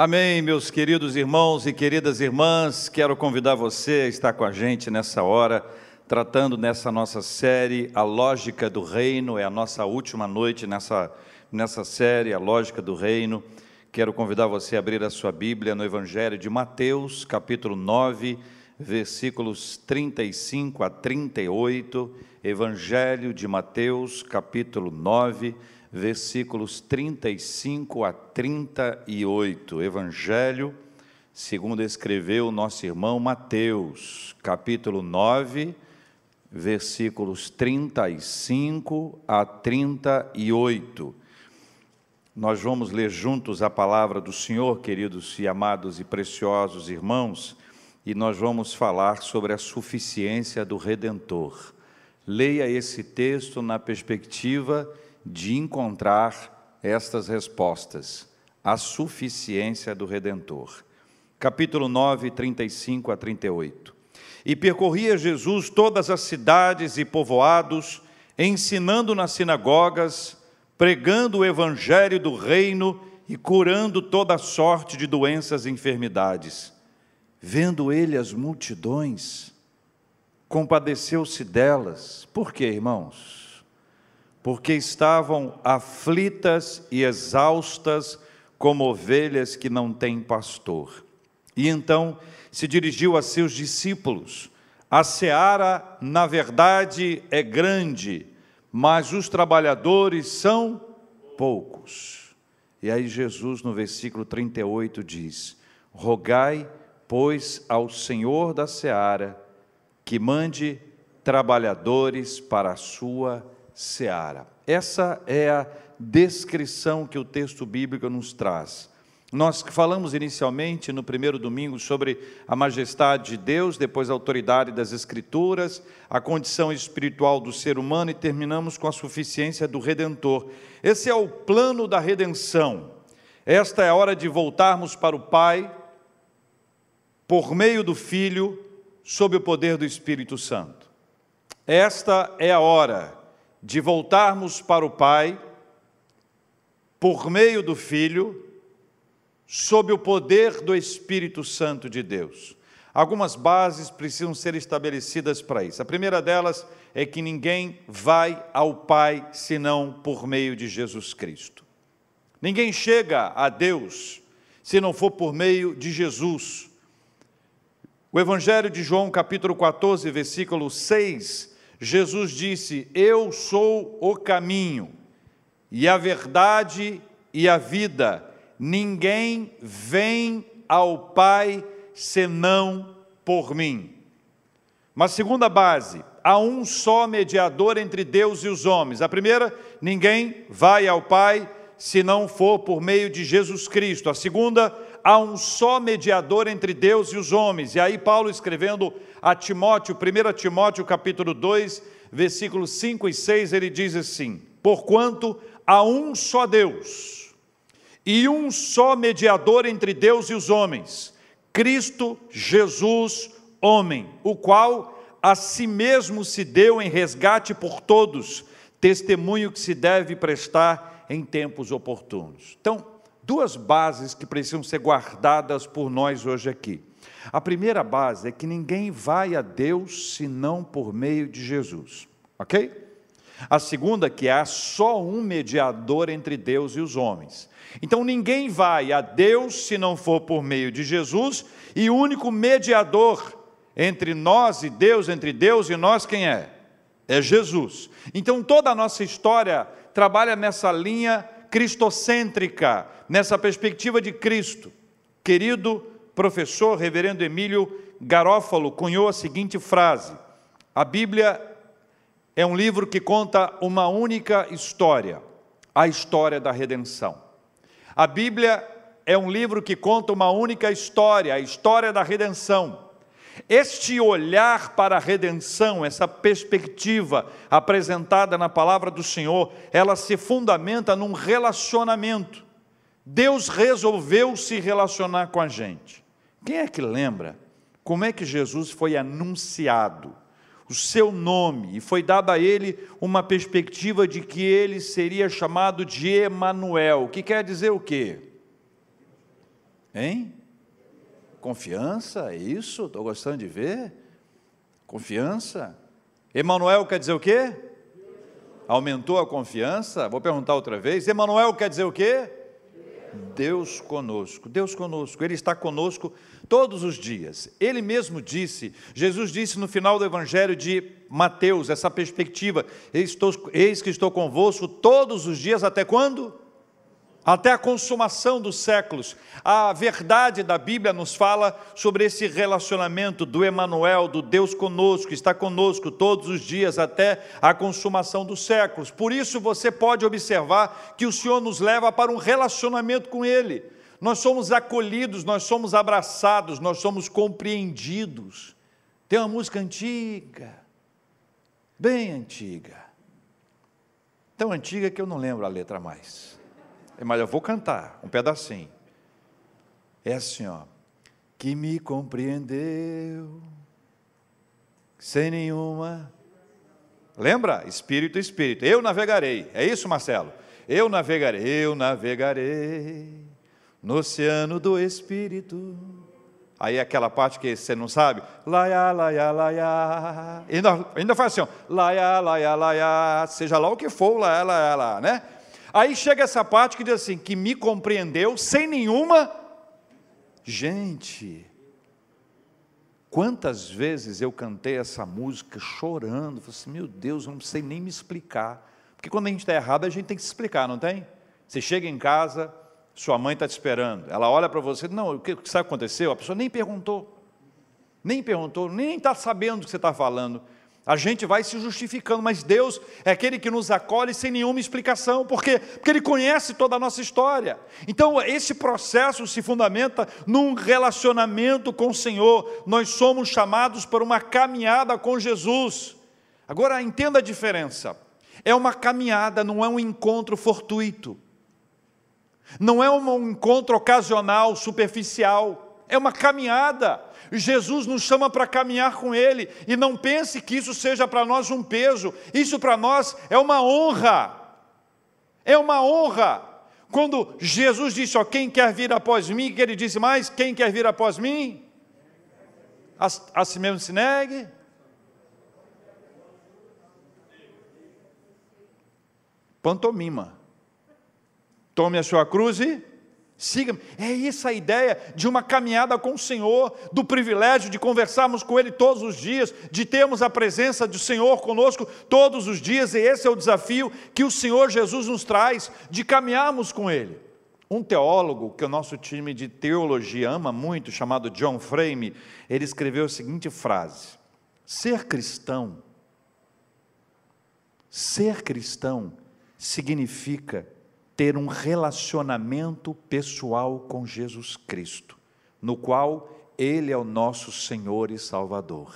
Amém, meus queridos irmãos e queridas irmãs. Quero convidar você a estar com a gente nessa hora, tratando nessa nossa série A Lógica do Reino. É a nossa última noite nessa, nessa série, A Lógica do Reino. Quero convidar você a abrir a sua Bíblia no Evangelho de Mateus, capítulo 9, versículos 35 a 38. Evangelho de Mateus, capítulo 9, versículos 35 a 38. Evangelho, segundo escreveu nosso irmão Mateus, capítulo 9, versículos 35 a 38. Nós vamos ler juntos a palavra do Senhor, queridos e amados e preciosos irmãos, e nós vamos falar sobre a suficiência do Redentor. Leia esse texto na perspectiva de encontrar estas respostas, a suficiência do Redentor. Capítulo 9, 35 a 38. E percorria Jesus todas as cidades e povoados, ensinando nas sinagogas, pregando o evangelho do reino e curando toda sorte de doenças e enfermidades. Vendo ele as multidões, compadeceu-se delas. Por quê, irmãos? Porque estavam aflitas e exaustas como ovelhas que não têm pastor. E então se dirigiu a seus discípulos: A seara, na verdade, é grande, mas os trabalhadores são poucos. E aí Jesus, no versículo 38, diz: Rogai, pois, ao Senhor da seara que mande trabalhadores para a sua seara. Essa é a descrição que o texto bíblico nos traz. Nós falamos inicialmente no primeiro domingo sobre a majestade de Deus, depois a autoridade das Escrituras, a condição espiritual do ser humano e terminamos com a suficiência do Redentor. Esse é o plano da redenção. Esta é a hora de voltarmos para o Pai, por meio do Filho, sob o poder do Espírito Santo. Esta é a hora de voltarmos para o Pai por meio do Filho, sob o poder do Espírito Santo de Deus. Algumas bases precisam ser estabelecidas para isso. A primeira delas é que ninguém vai ao Pai senão por meio de Jesus Cristo. Ninguém chega a Deus se não for por meio de Jesus. O Evangelho de João, capítulo 14, versículo 6, Jesus disse: Eu sou o caminho, e a verdade e a vida. Ninguém vem ao Pai senão por mim. Mas segunda base, há um só mediador entre Deus e os homens. A primeira, ninguém vai ao Pai se não for por meio de Jesus Cristo. A segunda, há um só mediador entre Deus e os homens. E aí Paulo escrevendo a Timóteo, 1 Timóteo capítulo 2, versículos 5 e 6, ele diz assim: Porquanto há um só Deus, e um só mediador entre Deus e os homens, Cristo Jesus, homem, o qual a si mesmo se deu em resgate por todos, testemunho que se deve prestar em tempos oportunos. Então, duas bases que precisam ser guardadas por nós hoje aqui. A primeira base é que ninguém vai a Deus senão por meio de Jesus, ok? A segunda é que há só um mediador entre Deus e os homens. Então ninguém vai a Deus se não for por meio de Jesus, e o único mediador entre nós e Deus, entre Deus e nós, quem é? É Jesus. Então toda a nossa história trabalha nessa linha cristocêntrica, nessa perspectiva de Cristo. Querido professor reverendo Emílio Garófalo cunhou a seguinte frase: A Bíblia é um livro que conta uma única história, a história da redenção. A Bíblia é um livro que conta uma única história, a história da redenção. Este olhar para a redenção, essa perspectiva apresentada na palavra do Senhor, ela se fundamenta num relacionamento. Deus resolveu se relacionar com a gente. Quem é que lembra como é que Jesus foi anunciado? O seu nome, e foi dada a ele uma perspectiva de que ele seria chamado de Emanuel, que quer dizer o quê? Hein? Confiança, é isso? Estou gostando de ver. Confiança. Emanuel quer dizer o quê? Aumentou a confiança? Vou perguntar outra vez. Emanuel quer dizer o quê? Deus conosco, Deus conosco, Ele está conosco todos os dias. Ele mesmo disse, Jesus disse no final do Evangelho de Mateus, essa perspectiva: eis, que estou convosco todos os dias, até quando? Até a consumação dos séculos. A verdade da Bíblia nos fala sobre esse relacionamento do Emanuel, do Deus conosco, está conosco todos os dias até a consumação dos séculos. Por isso você pode observar que o Senhor nos leva para um relacionamento com ele. Nós somos acolhidos, nós somos abraçados, nós somos compreendidos. Tem uma música antiga, bem antiga. Tão antiga que eu não lembro a letra mais. Mas eu vou cantar um pedacinho. É assim, ó. Que me compreendeu sem nenhuma. Lembra? Espírito, espírito. Eu navegarei. É isso, Marcelo? Eu navegarei, eu navegarei no oceano do espírito. Aí aquela parte que você não sabe, laia, laia, laia. Ainda, ainda faz assim, laia, laia, laia, seja lá o que for, laia, laia, laia, né? Aí chega essa parte que diz assim: que me compreendeu sem nenhuma. Gente, quantas vezes eu cantei essa música chorando, falei assim, meu Deus, eu não sei nem me explicar. Porque quando a gente está errado, a gente tem que se explicar, não tem? Você chega em casa, sua mãe está te esperando, ela olha para você, não, o que sabe o que aconteceu? A pessoa nem perguntou, nem perguntou, nem está sabendo o que você está falando. A gente vai se justificando, mas Deus é aquele que nos acolhe sem nenhuma explicação, por quê? Porque Ele conhece toda a nossa história. Então, esse processo se fundamenta num relacionamento com o Senhor. Nós somos chamados para uma caminhada com Jesus. Agora, entenda a diferença: é uma caminhada, não é um encontro fortuito, não é um encontro ocasional, superficial, é uma caminhada. Jesus nos chama para caminhar com Ele, e não pense que isso seja para nós um peso, isso para nós é uma honra, é uma honra. Quando Jesus disse, ó, quem quer vir após mim, que ele disse mais, quem quer vir após mim? A, a si mesmo se negue. Pantomima. Tome a sua cruz e Siga-me. É essa a ideia de uma caminhada com o Senhor, do privilégio de conversarmos com Ele todos os dias, de termos a presença do Senhor conosco todos os dias, e esse é o desafio que o Senhor Jesus nos traz, de caminharmos com Ele. Um teólogo que o nosso time de teologia ama muito, chamado John Frame, ele escreveu a seguinte frase: Ser cristão, ser cristão significa ter um relacionamento pessoal com Jesus Cristo, no qual Ele é o nosso Senhor e Salvador.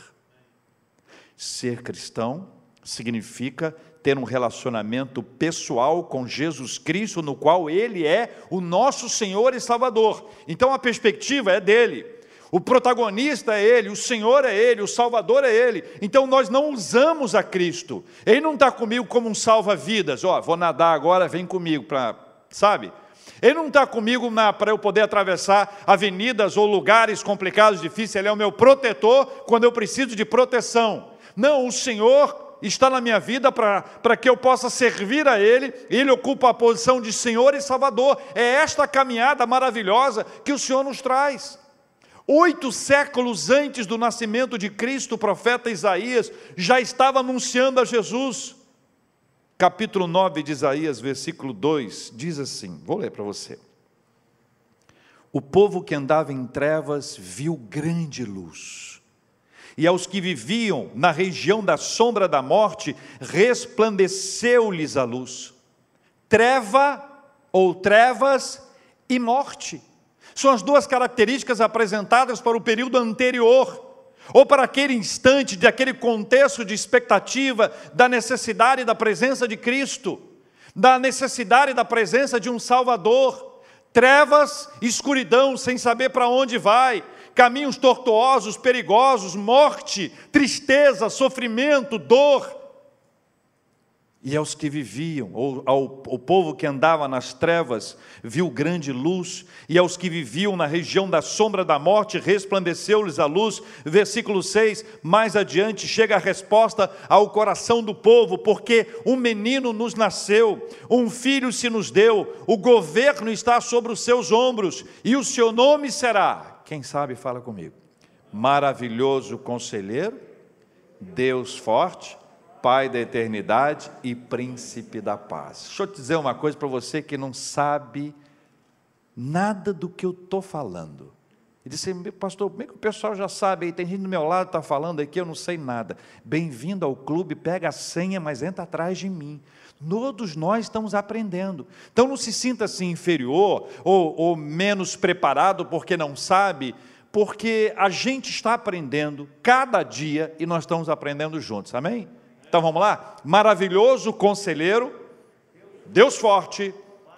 Ser cristão significa ter um relacionamento pessoal com Jesus Cristo, no qual Ele é o nosso Senhor e Salvador. Então a perspectiva é dele. O protagonista é Ele, o Senhor é Ele, o Salvador é Ele. Então nós não usamos a Cristo. Ele não está comigo como um salva-vidas. Ó, vou nadar agora, vem comigo para, sabe? Ele não está comigo para eu poder atravessar avenidas ou lugares complicados, difíceis. Ele é o meu protetor quando eu preciso de proteção. Não, o Senhor está na minha vida para que eu possa servir a Ele. Ele ocupa a posição de Senhor e Salvador. É esta caminhada maravilhosa que o Senhor nos traz. Oito séculos antes do nascimento de Cristo, o profeta Isaías já estava anunciando a Jesus. Capítulo 9 de Isaías, versículo 2, diz assim: vou ler para você. O povo que andava em trevas viu grande luz, e aos que viviam na região da sombra da morte, resplandeceu-lhes a luz. Treva ou trevas e morte são as duas características apresentadas para o período anterior, ou para aquele instante, de aquele contexto de expectativa da necessidade da presença de Cristo, da necessidade da presença de um Salvador. Trevas, escuridão, sem saber para onde vai, caminhos tortuosos, perigosos, morte, tristeza, sofrimento, dor. E aos que viviam, ou ao, ao povo que andava nas trevas, viu grande luz, e aos que viviam na região da sombra da morte, resplandeceu-lhes a luz. Versículo 6, mais adiante, chega a resposta ao coração do povo, porque um menino nos nasceu, um filho se nos deu, o governo está sobre os seus ombros, e o seu nome será, quem sabe fala comigo, maravilhoso conselheiro, Deus forte, Pai da eternidade e príncipe da paz. Deixa eu te dizer uma coisa para você que não sabe nada do que eu estou falando. E disse, pastor, como é que o pessoal já sabe aí? Tem gente do meu lado está falando aqui, eu não sei nada. Bem-vindo ao clube, pega a senha, mas entra atrás de mim. Todos nós estamos aprendendo. Então não se sinta assim inferior ou, ou menos preparado porque não sabe, porque a gente está aprendendo cada dia e nós estamos aprendendo juntos. Amém? Então vamos lá? Maravilhoso conselheiro, Deus forte,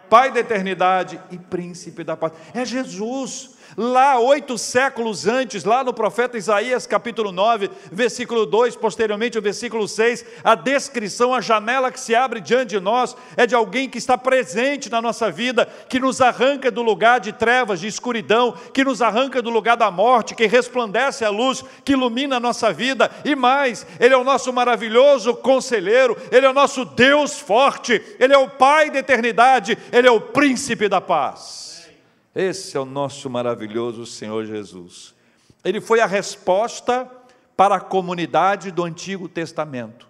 Pai da eternidade e príncipe da paz. É Jesus. Lá, oito séculos antes, lá no profeta Isaías, capítulo 9, versículo 2, posteriormente o versículo 6, a descrição, a janela que se abre diante de nós é de alguém que está presente na nossa vida, que nos arranca do lugar de trevas, de escuridão, que nos arranca do lugar da morte, que resplandece a luz, que ilumina a nossa vida, e mais, Ele é o nosso maravilhoso conselheiro, Ele é o nosso Deus forte, Ele é o Pai da eternidade, Ele é o príncipe da paz. Esse é o nosso maravilhoso Senhor Jesus. Ele foi a resposta para a comunidade do Antigo Testamento.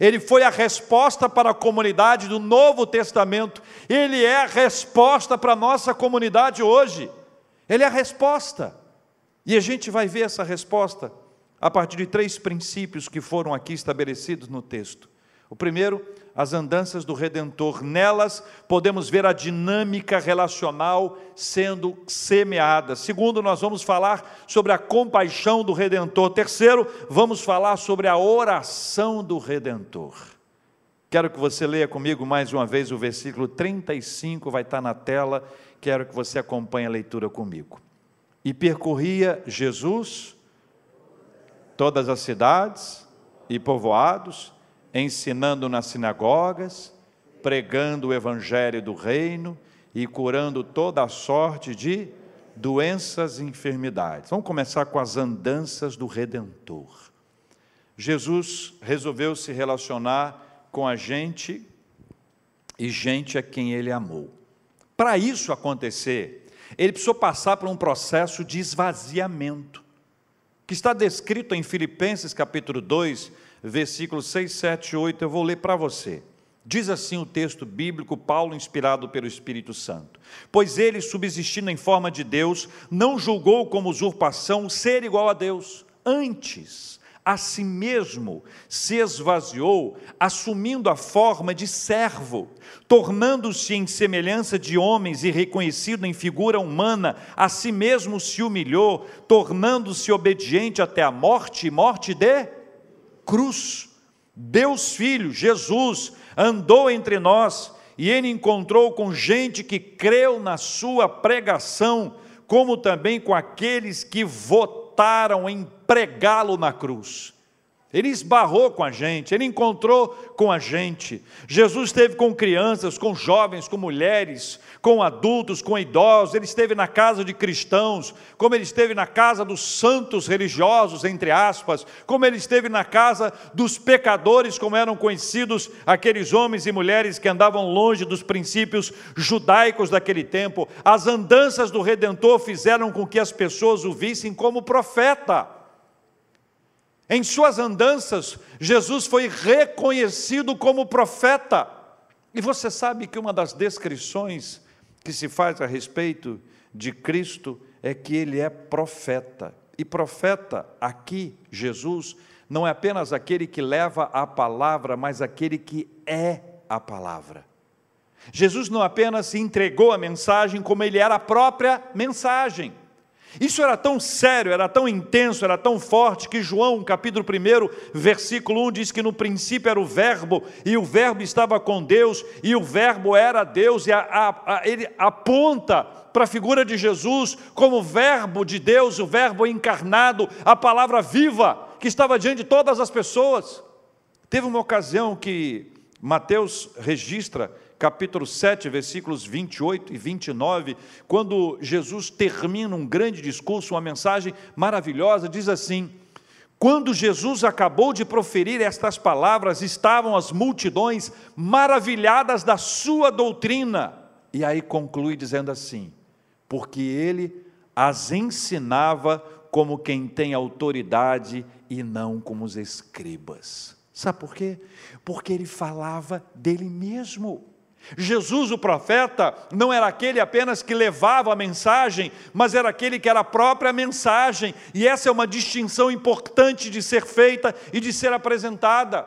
Ele foi a resposta para a comunidade do Novo Testamento. Ele é a resposta para a nossa comunidade hoje. Ele é a resposta. E a gente vai ver essa resposta a partir de três princípios que foram aqui estabelecidos no texto. O primeiro, as andanças do Redentor. Nelas podemos ver a dinâmica relacional sendo semeada. Segundo, nós vamos falar sobre a compaixão do Redentor. Terceiro, vamos falar sobre a oração do Redentor. Quero que você leia comigo mais uma vez o versículo 35, vai estar na tela. Quero que você acompanhe a leitura comigo. E percorria Jesus todas as cidades e povoados, ensinando nas sinagogas, pregando o evangelho do reino e curando toda a sorte de doenças e enfermidades. Vamos começar com as andanças do redentor. Jesus resolveu se relacionar com a gente e gente a quem ele amou. Para isso acontecer, ele precisou passar por um processo de esvaziamento, que está descrito em Filipenses capítulo 2, versículos 6, 7 e 8, eu vou ler para você. Diz assim o texto bíblico, Paulo, inspirado pelo Espírito Santo: Pois ele, subsistindo em forma de Deus, não julgou como usurpação ser igual a Deus, antes, a si mesmo se esvaziou, assumindo a forma de servo, tornando-se em semelhança de homens e reconhecido em figura humana, a si mesmo se humilhou, tornando-se obediente até a morte e morte de cruz. Deus Filho, Jesus, andou entre nós e ele encontrou com gente que creu na sua pregação, como também com aqueles que votaram em pregá-lo na cruz. Ele esbarrou com a gente, ele encontrou com a gente. Jesus esteve com crianças, com jovens, com mulheres, com adultos, com idosos. Ele esteve na casa de cristãos, como ele esteve na casa dos santos religiosos, entre aspas, como ele esteve na casa dos pecadores, como eram conhecidos aqueles homens e mulheres que andavam longe dos princípios judaicos daquele tempo. As andanças do redentor fizeram com que as pessoas o vissem como profeta. Em suas andanças, Jesus foi reconhecido como profeta. E você sabe que uma das descrições que se faz a respeito de Cristo é que ele é profeta. E profeta, aqui, Jesus, não é apenas aquele que leva a palavra, mas aquele que é a palavra. Jesus não apenas entregou a mensagem, como ele era a própria mensagem. Isso era tão sério, era tão intenso, era tão forte que João, capítulo 1, versículo 1 diz que no princípio era o Verbo, e o Verbo estava com Deus, e o Verbo era Deus, e a, a, a, ele aponta para a figura de Jesus como Verbo de Deus, o Verbo encarnado, a palavra viva que estava diante de todas as pessoas. Teve uma ocasião que Mateus registra capítulo 7, versículos 28 e 29, quando Jesus termina um grande discurso, uma mensagem maravilhosa, diz assim: Quando Jesus acabou de proferir estas palavras, estavam as multidões maravilhadas da sua doutrina. E aí conclui dizendo assim: Porque ele as ensinava como quem tem autoridade e não como os escribas. Sabe por quê? Porque ele falava dele mesmo. Jesus, o profeta, não era aquele apenas que levava a mensagem, mas era aquele que era a própria mensagem, e essa é uma distinção importante de ser feita e de ser apresentada.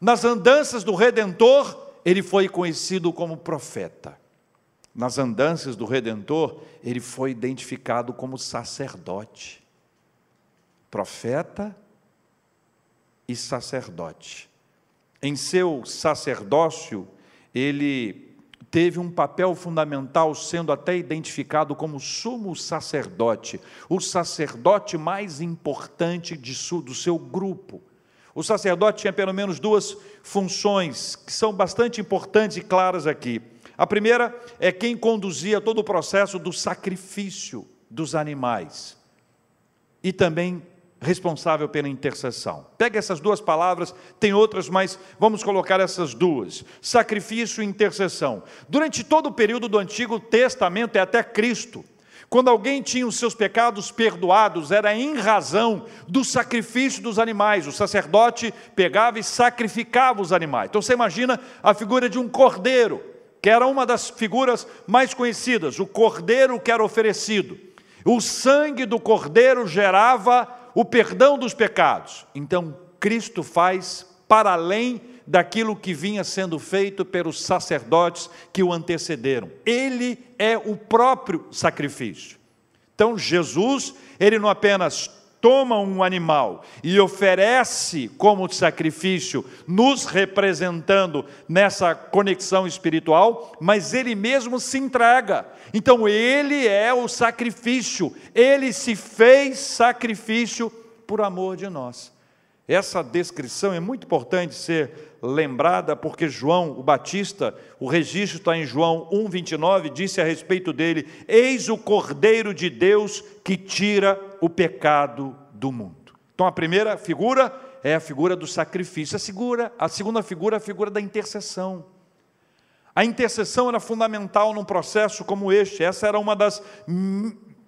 Nas andanças do Redentor, ele foi conhecido como profeta. Nas andanças do Redentor, ele foi identificado como sacerdote. Profeta e sacerdote. Em seu sacerdócio, ele teve um papel fundamental, sendo até identificado como sumo sacerdote, o sacerdote mais importante de, do seu grupo. O sacerdote tinha pelo menos duas funções que são bastante importantes e claras aqui. A primeira é quem conduzia todo o processo do sacrifício dos animais e também responsável pela intercessão. Pega essas duas palavras, tem outras, mas vamos colocar essas duas: sacrifício e intercessão. Durante todo o período do Antigo Testamento e até Cristo, quando alguém tinha os seus pecados perdoados, era em razão do sacrifício dos animais. O sacerdote pegava e sacrificava os animais. Então você imagina a figura de um cordeiro, que era uma das figuras mais conhecidas, o cordeiro que era oferecido. O sangue do cordeiro gerava o perdão dos pecados. Então, Cristo faz para além daquilo que vinha sendo feito pelos sacerdotes que o antecederam. Ele é o próprio sacrifício. Então, Jesus, ele não apenas toma um animal e oferece como sacrifício, nos representando nessa conexão espiritual, mas ele mesmo se entrega. Então ele é o sacrifício, ele se fez sacrifício por amor de nós. Essa descrição é muito importante ser lembrada, porque João, o Batista, o registro está em João 1,29, disse a respeito dele: Eis o Cordeiro de Deus que tira o pecado do mundo. Então a primeira figura é a figura do sacrifício, a, a segunda figura é a figura da intercessão. A intercessão era fundamental num processo como este, essa era uma das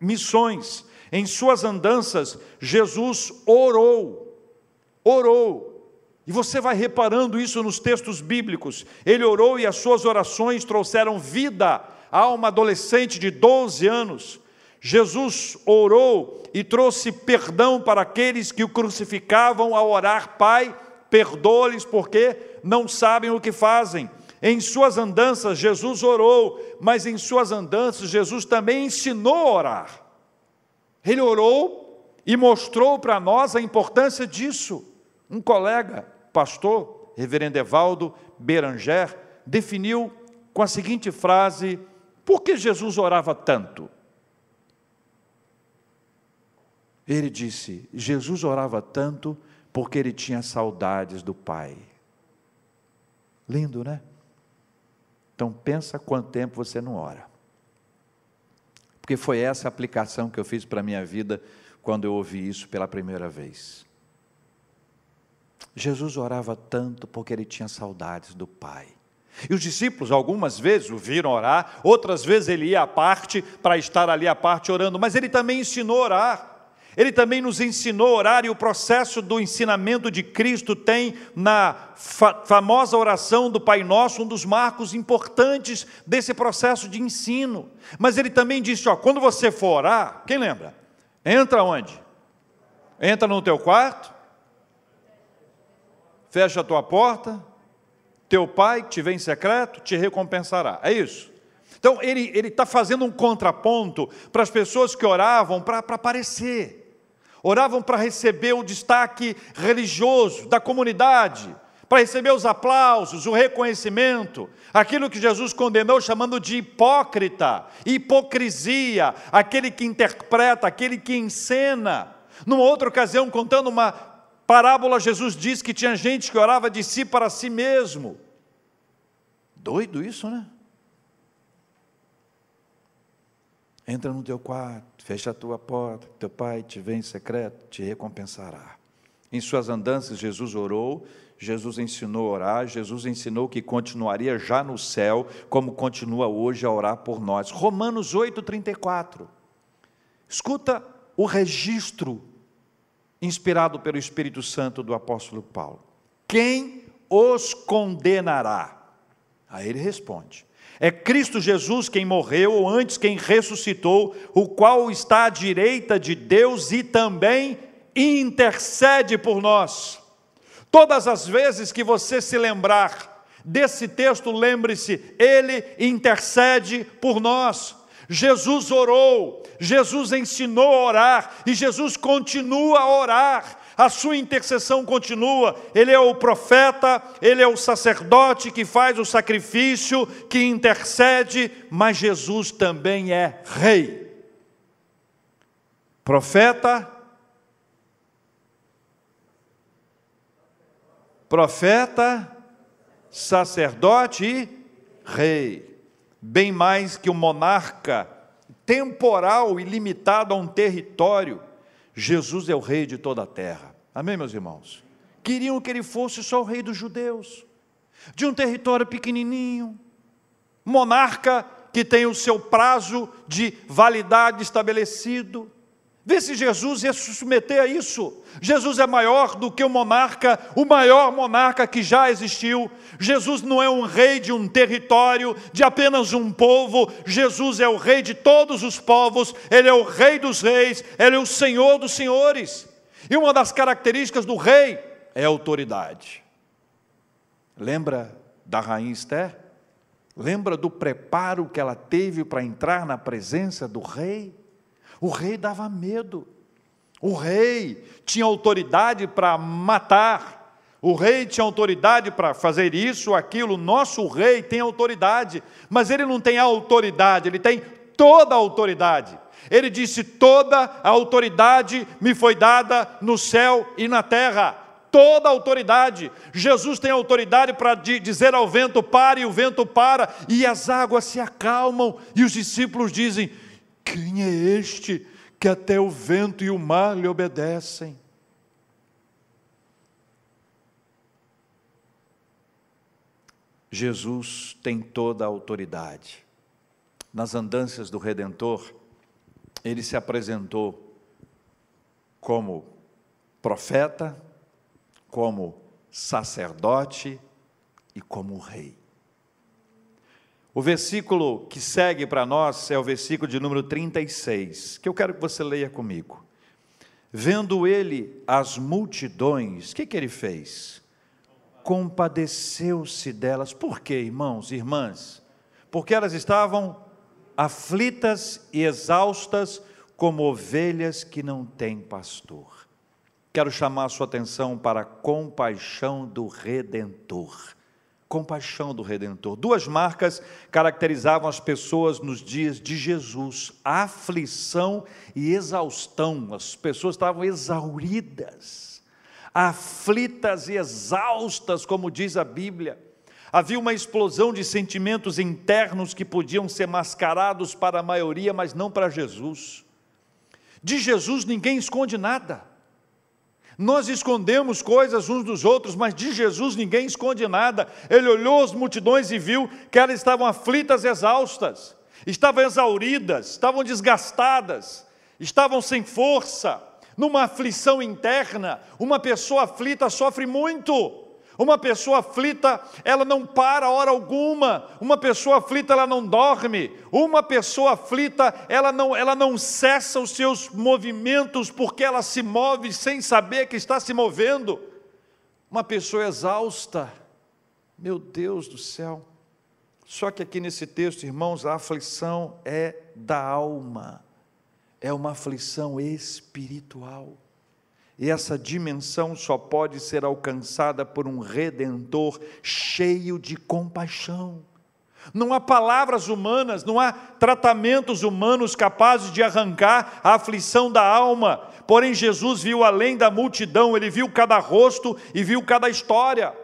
missões. Em suas andanças, Jesus orou orou. E você vai reparando isso nos textos bíblicos. Ele orou e as suas orações trouxeram vida a uma adolescente de 12 anos. Jesus orou e trouxe perdão para aqueles que o crucificavam ao orar: Pai, perdoa-lhes porque não sabem o que fazem. Em suas andanças, Jesus orou, mas em suas andanças, Jesus também ensinou a orar. Ele orou e mostrou para nós a importância disso. Um colega, pastor, reverendo Evaldo Beranger, definiu com a seguinte frase: Por que Jesus orava tanto? Ele disse: Jesus orava tanto porque ele tinha saudades do Pai. Lindo, né? Então pensa quanto tempo você não ora. Porque foi essa a aplicação que eu fiz para a minha vida quando eu ouvi isso pela primeira vez. Jesus orava tanto porque ele tinha saudades do Pai. E os discípulos algumas vezes o viram orar, outras vezes ele ia à parte para estar ali à parte orando, mas ele também ensinou a orar. Ele também nos ensinou a orar e o processo do ensinamento de Cristo tem na fa famosa oração do Pai Nosso um dos marcos importantes desse processo de ensino. Mas ele também disse, ó, quando você for orar, quem lembra? Entra onde? Entra no teu quarto, fecha a tua porta, teu pai que te vê em secreto te recompensará. É isso. Então ele está fazendo um contraponto para as pessoas que oravam para aparecer, oravam para receber o destaque religioso da comunidade, para receber os aplausos, o reconhecimento, aquilo que Jesus condenou chamando de hipócrita, hipocrisia, aquele que interpreta, aquele que encena. Numa outra ocasião, contando uma parábola, Jesus diz que tinha gente que orava de si para si mesmo. Doido isso, né? Entra no teu quarto, fecha a tua porta, teu pai te vem em secreto, te recompensará. Em suas andanças, Jesus orou, Jesus ensinou a orar, Jesus ensinou que continuaria já no céu, como continua hoje a orar por nós. Romanos 8,34. Escuta o registro inspirado pelo Espírito Santo do apóstolo Paulo. Quem os condenará? Aí ele responde: É Cristo Jesus quem morreu, ou antes quem ressuscitou, o qual está à direita de Deus e também intercede por nós. Todas as vezes que você se lembrar desse texto, lembre-se, ele intercede por nós. Jesus orou, Jesus ensinou a orar e Jesus continua a orar. A sua intercessão continua. Ele é o profeta, ele é o sacerdote que faz o sacrifício, que intercede, mas Jesus também é rei. Profeta, profeta, sacerdote e rei. Bem mais que o monarca temporal e limitado a um território, Jesus é o rei de toda a terra. Amém, meus irmãos? Queriam que ele fosse só o rei dos judeus, de um território pequenininho, monarca que tem o seu prazo de validade estabelecido, Vê se Jesus ia se submeter a isso. Jesus é maior do que o monarca, o maior monarca que já existiu. Jesus não é um rei de um território, de apenas um povo. Jesus é o rei de todos os povos, ele é o rei dos reis, ele é o senhor dos senhores. E uma das características do rei é autoridade. Lembra da rainha Esther? Lembra do preparo que ela teve para entrar na presença do rei? O rei dava medo. O rei tinha autoridade para matar. O rei tinha autoridade para fazer isso, aquilo. Nosso rei tem autoridade, mas ele não tem autoridade, ele tem toda a autoridade. Ele disse: Toda a autoridade me foi dada no céu e na terra. Toda a autoridade. Jesus tem autoridade para dizer ao vento: pare, e o vento para, e as águas se acalmam. E os discípulos dizem: quem é este que até o vento e o mar lhe obedecem? Jesus tem toda a autoridade. Nas andanças do Redentor, ele se apresentou como profeta, como sacerdote e como rei. O versículo que segue para nós é o versículo de número 36, que eu quero que você leia comigo. Vendo ele as multidões, o que, que ele fez? Compadeceu-se delas. Por quê, irmãos e irmãs? Porque elas estavam aflitas e exaustas como ovelhas que não têm pastor. Quero chamar a sua atenção para a compaixão do Redentor compaixão do Redentor. Duas marcas caracterizavam as pessoas nos dias de Jesus: aflição e exaustão. As pessoas estavam exauridas, aflitas e exaustas, como diz a Bíblia. Havia uma explosão de sentimentos internos que podiam ser mascarados para a maioria, mas não para Jesus. De Jesus ninguém esconde nada. Nós escondemos coisas uns dos outros, mas de Jesus ninguém esconde nada. Ele olhou as multidões e viu que elas estavam aflitas, exaustas, estavam exauridas, estavam desgastadas, estavam sem força, numa aflição interna. Uma pessoa aflita sofre muito. Uma pessoa aflita, ela não para hora alguma. Uma pessoa aflita, ela não dorme. Uma pessoa aflita, ela não, ela não cessa os seus movimentos porque ela se move sem saber que está se movendo. Uma pessoa exausta, meu Deus do céu. Só que aqui nesse texto, irmãos, a aflição é da alma, é uma aflição espiritual. E essa dimensão só pode ser alcançada por um redentor cheio de compaixão. Não há palavras humanas, não há tratamentos humanos capazes de arrancar a aflição da alma. Porém, Jesus viu além da multidão, ele viu cada rosto e viu cada história.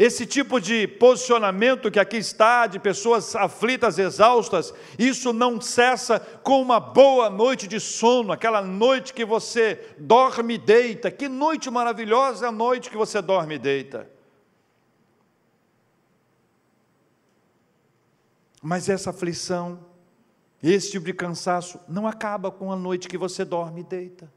Esse tipo de posicionamento que aqui está, de pessoas aflitas, exaustas, isso não cessa com uma boa noite de sono, aquela noite que você dorme e deita. Que noite maravilhosa a noite que você dorme e deita. Mas essa aflição, esse tipo de cansaço, não acaba com a noite que você dorme e deita.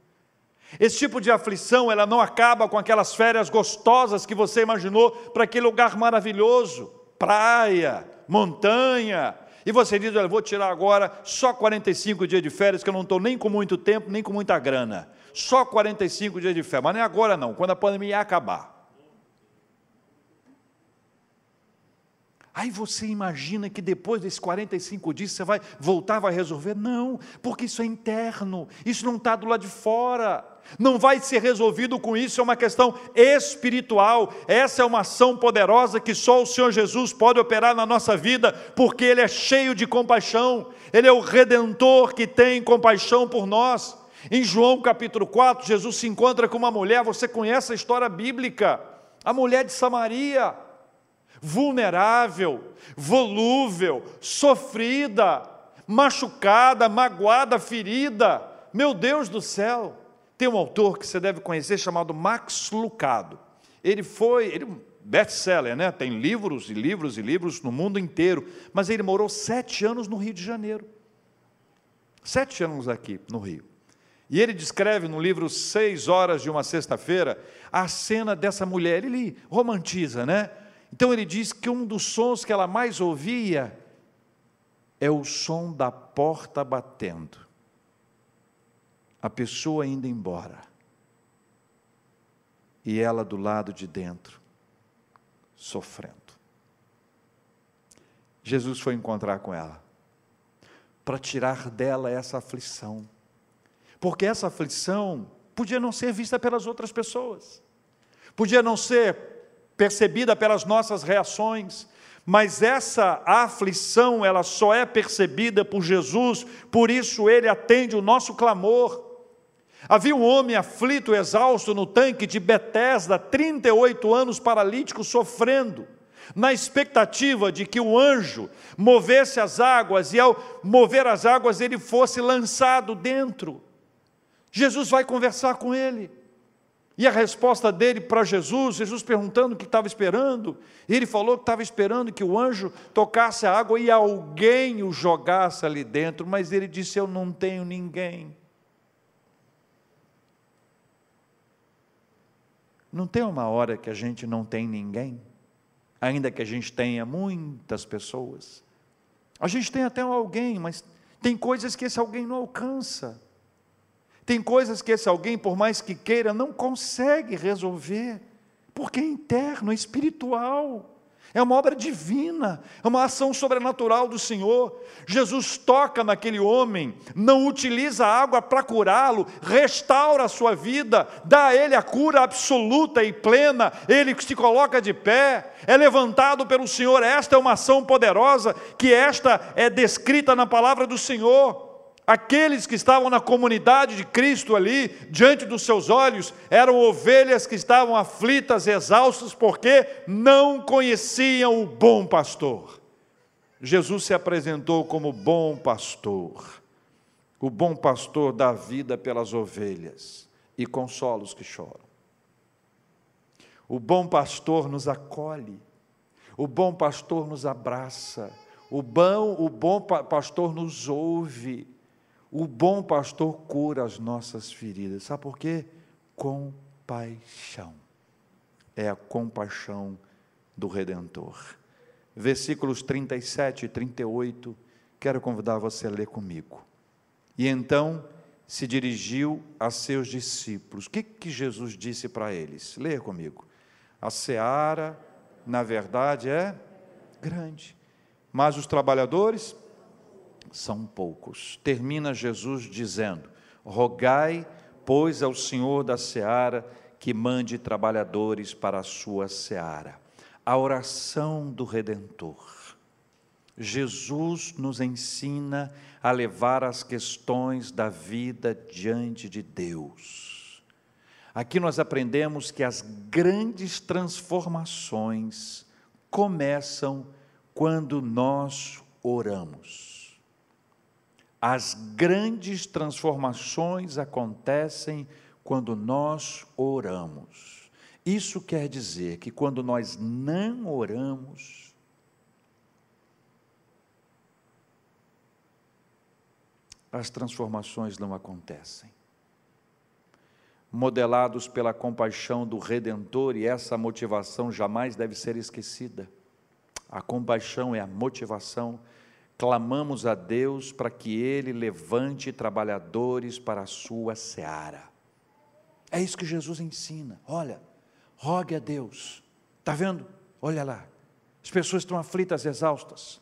Esse tipo de aflição, ela não acaba com aquelas férias gostosas que você imaginou para aquele lugar maravilhoso, praia, montanha. E você diz, olha, vou tirar agora só 45 dias de férias, que eu não estou nem com muito tempo, nem com muita grana. Só 45 dias de férias, mas é agora não, quando a pandemia acabar. Aí você imagina que depois desses 45 dias você vai voltar, vai resolver? Não, porque isso é interno, isso não está do lado de fora. Não vai ser resolvido com isso, é uma questão espiritual. Essa é uma ação poderosa que só o Senhor Jesus pode operar na nossa vida, porque Ele é cheio de compaixão, Ele é o redentor que tem compaixão por nós. Em João capítulo 4, Jesus se encontra com uma mulher, você conhece a história bíblica, a mulher de Samaria vulnerável, volúvel, sofrida, machucada, magoada, ferida. Meu Deus do céu! Tem um autor que você deve conhecer chamado Max Lucado. Ele foi, ele best-seller, né? Tem livros e livros e livros no mundo inteiro, mas ele morou sete anos no Rio de Janeiro. Sete anos aqui no Rio. E ele descreve no livro Seis Horas de uma Sexta-feira a cena dessa mulher. Ele romantiza, né? Então ele diz que um dos sons que ela mais ouvia é o som da porta batendo. A pessoa indo embora. E ela do lado de dentro, sofrendo. Jesus foi encontrar com ela para tirar dela essa aflição. Porque essa aflição podia não ser vista pelas outras pessoas. Podia não ser percebida pelas nossas reações, mas essa aflição, ela só é percebida por Jesus, por isso ele atende o nosso clamor. Havia um homem aflito, exausto no tanque de Betesda, 38 anos paralítico, sofrendo, na expectativa de que o anjo movesse as águas e ao mover as águas ele fosse lançado dentro. Jesus vai conversar com ele. E a resposta dele para Jesus, Jesus perguntando o que estava esperando, ele falou que estava esperando que o anjo tocasse a água e alguém o jogasse ali dentro, mas ele disse: Eu não tenho ninguém. Não tem uma hora que a gente não tem ninguém, ainda que a gente tenha muitas pessoas. A gente tem até alguém, mas tem coisas que esse alguém não alcança. Tem coisas que esse alguém, por mais que queira, não consegue resolver, porque é interno, é espiritual. É uma obra divina, é uma ação sobrenatural do Senhor. Jesus toca naquele homem, não utiliza água para curá-lo, restaura a sua vida, dá a ele a cura absoluta e plena, ele se coloca de pé, é levantado pelo Senhor. Esta é uma ação poderosa, que esta é descrita na palavra do Senhor. Aqueles que estavam na comunidade de Cristo ali, diante dos seus olhos, eram ovelhas que estavam aflitas, exaustas, porque não conheciam o bom pastor. Jesus se apresentou como bom pastor. O bom pastor dá vida pelas ovelhas e consola os que choram. O bom pastor nos acolhe. O bom pastor nos abraça. O bom, o bom pastor nos ouve o bom pastor cura as nossas feridas. Sabe por quê? Compaixão. É a compaixão do Redentor. Versículos 37 e 38, quero convidar você a ler comigo. E então se dirigiu a seus discípulos. O que, que Jesus disse para eles? Leia comigo. A seara, na verdade, é grande, mas os trabalhadores são poucos. Termina Jesus dizendo: Rogai, pois, ao Senhor da seara que mande trabalhadores para a sua seara. A oração do Redentor. Jesus nos ensina a levar as questões da vida diante de Deus. Aqui nós aprendemos que as grandes transformações começam quando nós oramos. As grandes transformações acontecem quando nós oramos. Isso quer dizer que quando nós não oramos, as transformações não acontecem. Modelados pela compaixão do Redentor, e essa motivação jamais deve ser esquecida. A compaixão é a motivação. Clamamos a Deus para que Ele levante trabalhadores para a sua seara. É isso que Jesus ensina. Olha, rogue a Deus. Está vendo? Olha lá. As pessoas estão aflitas, exaustas.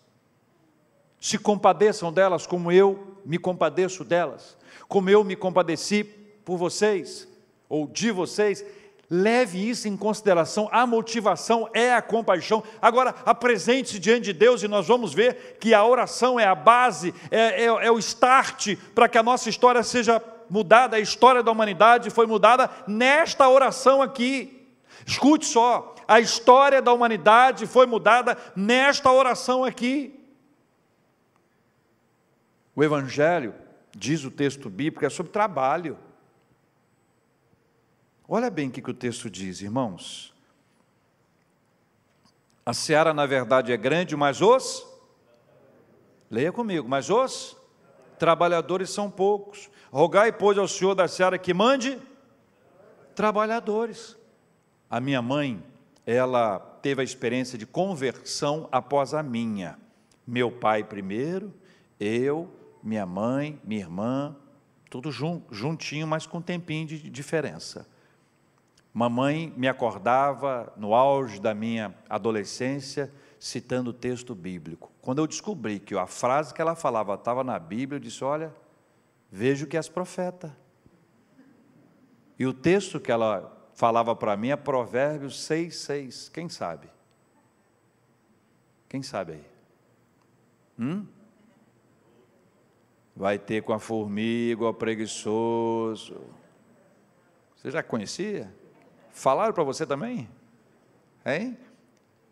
Se compadeçam delas como eu me compadeço delas, como eu me compadeci por vocês, ou de vocês, leve isso em consideração. A motivação é a compaixão. Agora, apresente-se diante de Deus e nós vamos ver que a oração é a base, é, é, é o start para que a nossa história seja mudada. A história da humanidade foi mudada nesta oração aqui. Escute só, a história da humanidade foi mudada nesta oração aqui. O Evangelho, diz o texto bíblico, é sobre trabalho. Olha bem o que, o texto diz, irmãos. A seara, na verdade, é grande, mas os. Leia comigo, mas os trabalhadores são poucos. Rogai, pois, ao Senhor da seara que mande trabalhadores. A minha mãe, ela teve a experiência de conversão após a minha. Meu pai primeiro, eu, minha mãe, minha irmã, tudo juntinho, mas com um tempinho de diferença. Mamãe me acordava no auge da minha adolescência, citando o texto bíblico. Quando eu descobri que a frase que ela falava estava na Bíblia, eu disse: Olha, vejo que és profeta. E o texto que ela falava para mim é Provérbios 6, 6. Quem sabe? Quem sabe aí? Hum? Vai ter com a formiga, o preguiçoso. Você já conhecia? Falaram para você também? Hein?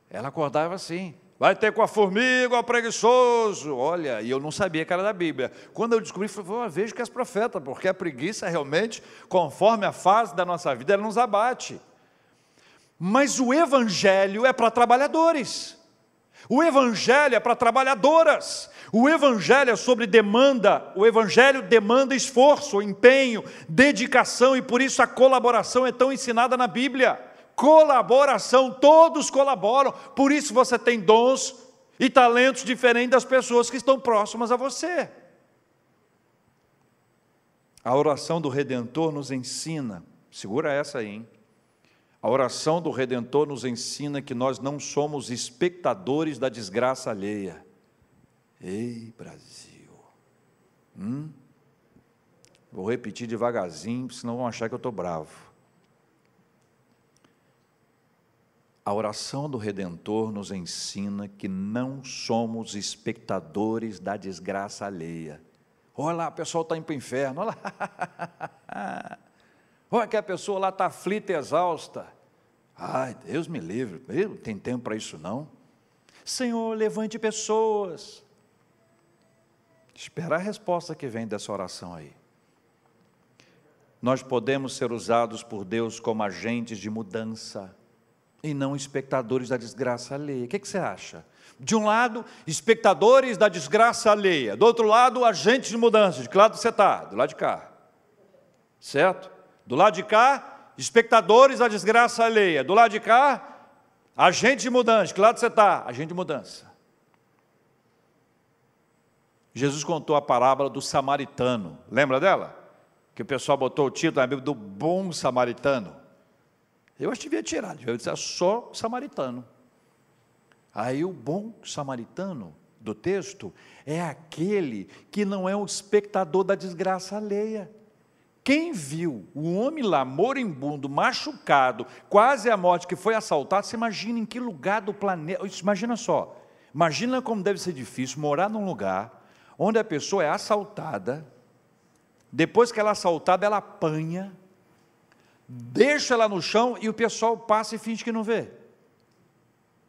Ela acordava assim. Vai ter com a formiga, o preguiçoso. Olha, e eu não sabia que era da Bíblia. Quando eu descobri, falei, oh, vejo que és profeta, porque a preguiça realmente, conforme a fase da nossa vida, ela nos abate. Mas o Evangelho é para trabalhadores. O Evangelho é para trabalhadoras. O Evangelho é sobre demanda, o Evangelho demanda esforço, empenho, dedicação, e por isso a colaboração é tão ensinada na Bíblia. Colaboração, todos colaboram, por isso você tem dons e talentos diferentes das pessoas que estão próximas a você. A oração do Redentor nos ensina, segura essa aí, hein? A oração do Redentor nos ensina que nós não somos espectadores da desgraça alheia. Ei, Brasil. Hum? Vou repetir devagarzinho, senão vão achar que eu estou bravo. A oração do Redentor nos ensina que não somos espectadores da desgraça alheia. Olha lá, o pessoal está indo para o inferno, olha lá. Olha que a pessoa lá está aflita exausta. Ai, Deus me livre, eu não tenho tempo para isso não. Senhor, levante pessoas Espera a resposta que vem dessa oração aí. Nós podemos ser usados por Deus como agentes de mudança e não espectadores da desgraça alheia. O que, que você acha? De um lado, espectadores da desgraça alheia, do outro lado, agentes de mudança. De que lado você está? Do lado de cá. Certo? Do lado de cá, espectadores da desgraça alheia. Do lado de cá, agente de mudança. Que lado você está? Agente de mudança. Jesus contou a parábola do samaritano. Lembra dela? Que o pessoal botou o título na Bíblia do bom samaritano. Eu acho que devia tirar, devia dizer só samaritano. Aí o bom samaritano do texto é aquele que não é um espectador da desgraça alheia. Quem viu o homem lá moribundo, machucado, quase à morte, que foi assaltado, você imagina em que lugar do planeta. Imagina só, imagina como deve ser difícil morar num lugar onde a pessoa é assaltada, depois que ela é assaltada, ela apanha, deixa ela no chão e o pessoal passa e finge que não vê.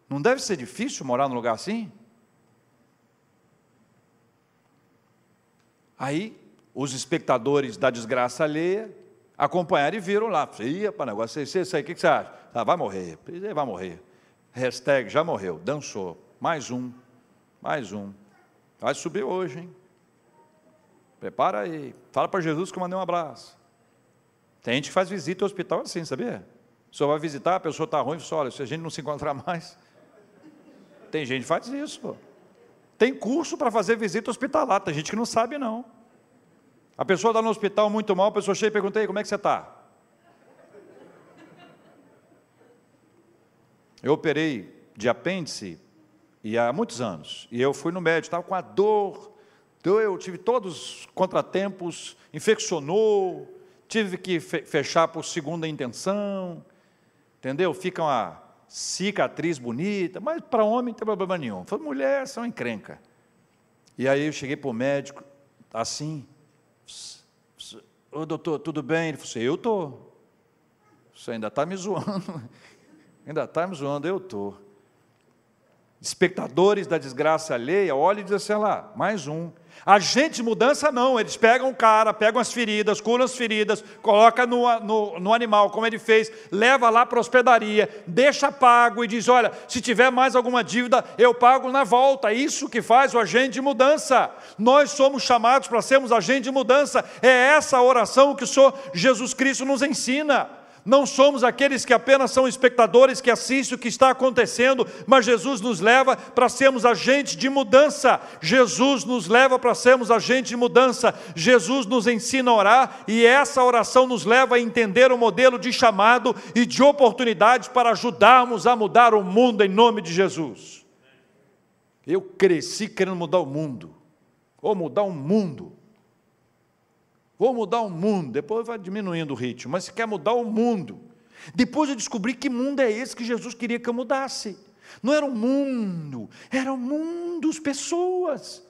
Não deve ser difícil morar num lugar assim? Aí, os espectadores da desgraça alheia acompanharam e viram lá. Ia para negócio, isso aí, o que você acha? Ah, vai morrer, vai morrer. Hashtag já morreu, dançou. Mais um, mais um. Vai subir hoje, hein? Prepara aí. Fala para Jesus que eu mandei um abraço. Tem gente que faz visita ao hospital assim, sabia? Senhor vai visitar, a pessoa está ruim, e olha, se a gente não se encontrar mais. Tem gente que faz isso. Pô. Tem curso para fazer visita hospitalar, tem gente que não sabe não. A pessoa está no hospital muito mal, a pessoa chega e pergunta, como é que você está? Eu operei de apêndice e há muitos anos, e eu fui no médico, estava com a dor, então eu tive todos os contratempos, infeccionou, tive que fechar por segunda intenção, entendeu? Fica uma cicatriz bonita, mas para homem não tem problema nenhum. Para mulher, são encrenca. E aí eu cheguei para o médico, assim, ô doutor, tudo bem? Ele falou assim, eu estou. Você ainda está me zoando. Ainda está me zoando, eu estou. Espectadores da desgraça alheia, olha e diz assim, lá, mais um. Agente de mudança não, eles pegam o cara, pegam as feridas, curam as feridas, coloca no, no, no animal, como ele fez, leva lá para a hospedaria, deixa pago e diz, olha, se tiver mais alguma dívida, eu pago na volta. Isso que faz o agente de mudança. Nós somos chamados para sermos agente de mudança. É essa oração que o Senhor Jesus Cristo nos ensina não somos aqueles que apenas são espectadores que assistem o que está acontecendo, mas Jesus nos leva para sermos agentes de mudança. Jesus nos leva para sermos agentes de mudança. Jesus nos ensina a orar e essa oração nos leva a entender o modelo de chamado e de oportunidades para ajudarmos a mudar o mundo em nome de Jesus. Eu cresci querendo mudar o mundo, ou mudar o mundo. Vou mudar o mundo. Depois vai diminuindo o ritmo, mas se quer mudar o mundo. Depois eu descobri que mundo é esse que Jesus queria que eu mudasse. Não era um mundo, era um mundo, as pessoas.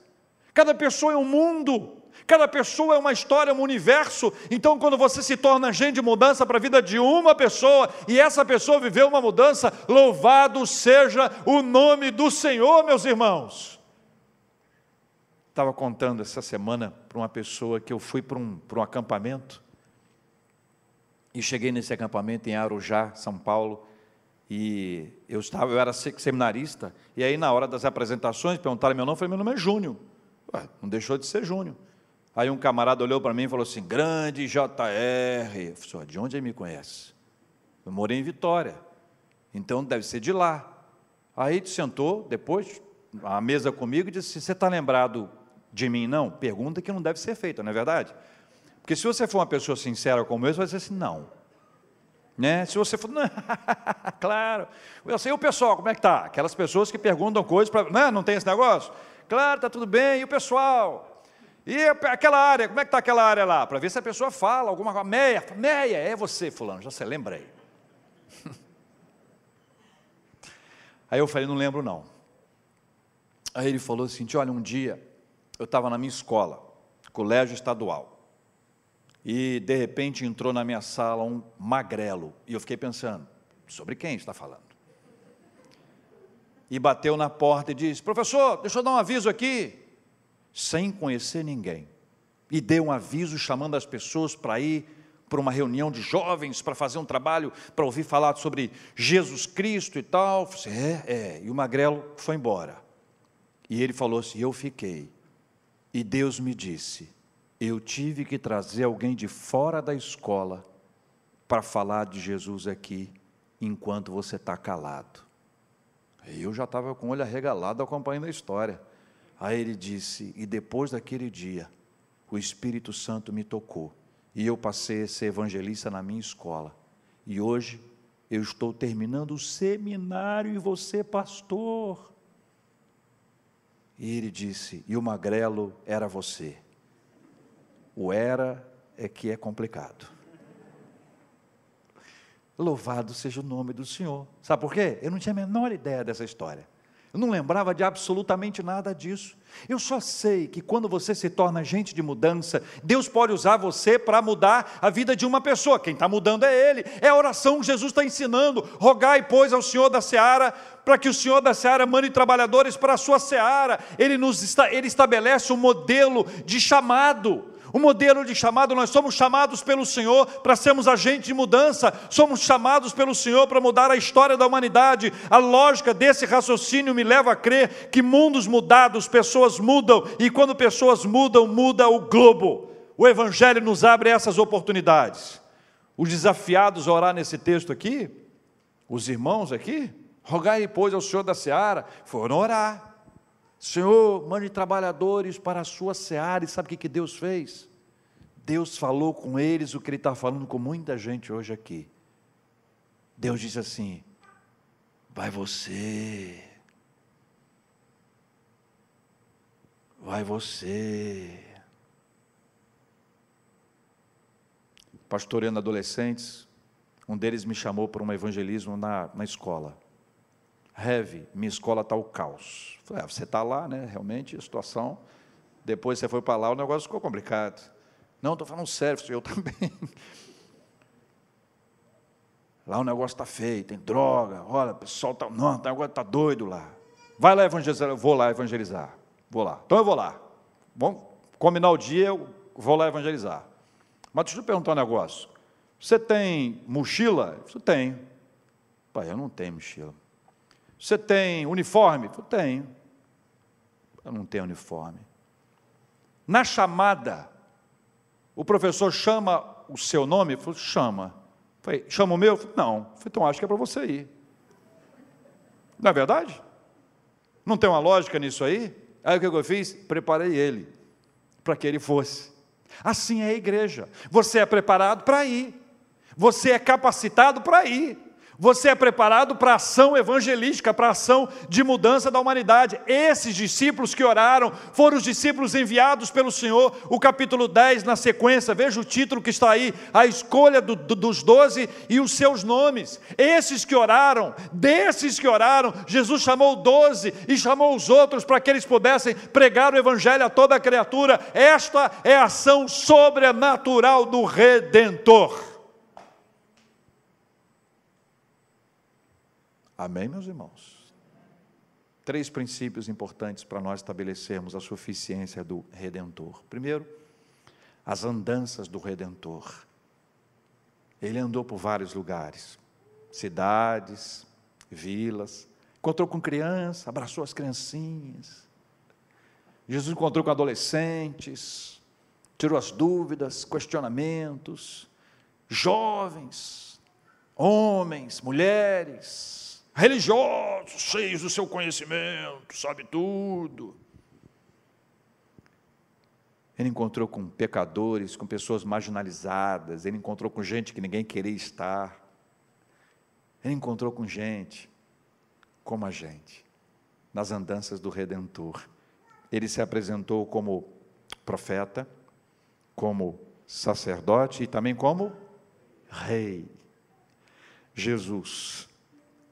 Cada pessoa é um mundo. Cada pessoa é uma história, um universo. Então, quando você se torna agente de mudança para a vida de uma pessoa e essa pessoa viveu uma mudança, louvado seja o nome do Senhor, meus irmãos. Estava contando essa semana para uma pessoa que eu fui para um, para um acampamento e cheguei nesse acampamento em Arujá, São Paulo, e eu estava, eu era seminarista, e aí na hora das apresentações perguntaram meu nome, eu falei, meu nome é Júnior. Ué, não deixou de ser Júnior. Aí um camarada olhou para mim e falou assim, grande JR. Eu falei, de onde ele me conhece? Eu morei em Vitória, então deve ser de lá. Aí sentou, depois, à mesa comigo e disse, você está lembrado de mim, não? Pergunta que não deve ser feita, não é verdade? Porque se você for uma pessoa sincera como eu, você vai dizer assim, não. Né? Se você for, não, claro. Eu sei o pessoal, como é que está? Aquelas pessoas que perguntam coisas para. Não, né? não tem esse negócio? Claro, está tudo bem. E o pessoal? E aquela área, como é que está aquela área lá? Para ver se a pessoa fala alguma coisa. Meia, meia, é você, fulano, já se lembrei. Aí eu falei, não lembro não. Aí ele falou assim: olha, um dia eu estava na minha escola, colégio estadual, e de repente entrou na minha sala um magrelo, e eu fiquei pensando, sobre quem está falando? E bateu na porta e disse: Professor, deixa eu dar um aviso aqui, sem conhecer ninguém. E deu um aviso chamando as pessoas para ir para uma reunião de jovens, para fazer um trabalho, para ouvir falar sobre Jesus Cristo e tal. Falei, é, é. E o magrelo foi embora. E ele falou assim: Eu fiquei. E Deus me disse: eu tive que trazer alguém de fora da escola para falar de Jesus aqui, enquanto você está calado. Eu já estava com o olho arregalado acompanhando a história. Aí ele disse: E depois daquele dia, o Espírito Santo me tocou, e eu passei a ser evangelista na minha escola. E hoje eu estou terminando o seminário e você, pastor. E ele disse: E o magrelo era você. O era é que é complicado. Louvado seja o nome do Senhor. Sabe por quê? Eu não tinha a menor ideia dessa história. Eu não lembrava de absolutamente nada disso. Eu só sei que quando você se torna agente de mudança, Deus pode usar você para mudar a vida de uma pessoa. Quem está mudando é Ele. É a oração que Jesus está ensinando. Rogai, pois, ao Senhor da seara, para que o Senhor da seara mande trabalhadores para a sua seara. Ele, nos, ele estabelece um modelo de chamado. O modelo de chamado, nós somos chamados pelo Senhor para sermos agentes de mudança, somos chamados pelo Senhor para mudar a história da humanidade. A lógica desse raciocínio me leva a crer que mundos mudados, pessoas mudam, e quando pessoas mudam, muda o globo. O Evangelho nos abre essas oportunidades. Os desafiados a orar nesse texto aqui, os irmãos aqui, rogai, pois, ao Senhor da seara, foram orar. Senhor, mande trabalhadores para a sua seara. E sabe o que Deus fez? Deus falou com eles o que Ele está falando com muita gente hoje aqui. Deus disse assim: vai você, vai você. Pastoreando adolescentes, um deles me chamou para um evangelismo na, na escola. Heavy, minha escola está o caos. Falei, ah, você está lá, né? Realmente, a situação. Depois você foi para lá, o negócio ficou complicado. Não, estou falando sério, eu também. Lá o negócio está feio, tem droga, olha, o pessoal está. Não, o negócio está doido lá. Vai lá evangelizar, eu vou lá evangelizar. Vou lá. Então eu vou lá. Vamos combinar o dia, eu vou lá evangelizar. Mas deixa eu perguntar um negócio. Você tem mochila? Você tem. Pai, eu não tenho mochila. Você tem uniforme? Eu tenho. Eu não tenho uniforme. Na chamada, o professor chama o seu nome? Eu falei, chama. falei, chama o meu? Eu falei, não. falei, então acho que é para você ir. Não é verdade? Não tem uma lógica nisso aí? Aí o que eu fiz? Preparei ele, para que ele fosse. Assim é a igreja. Você é preparado para ir. Você é capacitado para ir. Você é preparado para a ação evangelística, para a ação de mudança da humanidade. Esses discípulos que oraram foram os discípulos enviados pelo Senhor. O capítulo 10, na sequência, veja o título que está aí: a escolha do, do, dos doze e os seus nomes. Esses que oraram, desses que oraram, Jesus chamou doze e chamou os outros para que eles pudessem pregar o evangelho a toda a criatura. Esta é a ação sobrenatural do Redentor. Amém, meus irmãos? Três princípios importantes para nós estabelecermos a suficiência do Redentor. Primeiro, as andanças do Redentor. Ele andou por vários lugares, cidades, vilas, encontrou com crianças, abraçou as criancinhas. Jesus encontrou com adolescentes, tirou as dúvidas, questionamentos, jovens, homens, mulheres, religiosos, cheios do seu conhecimento, sabe tudo. Ele encontrou com pecadores, com pessoas marginalizadas, ele encontrou com gente que ninguém queria estar. Ele encontrou com gente como a gente, nas andanças do Redentor. Ele se apresentou como profeta, como sacerdote e também como rei. Jesus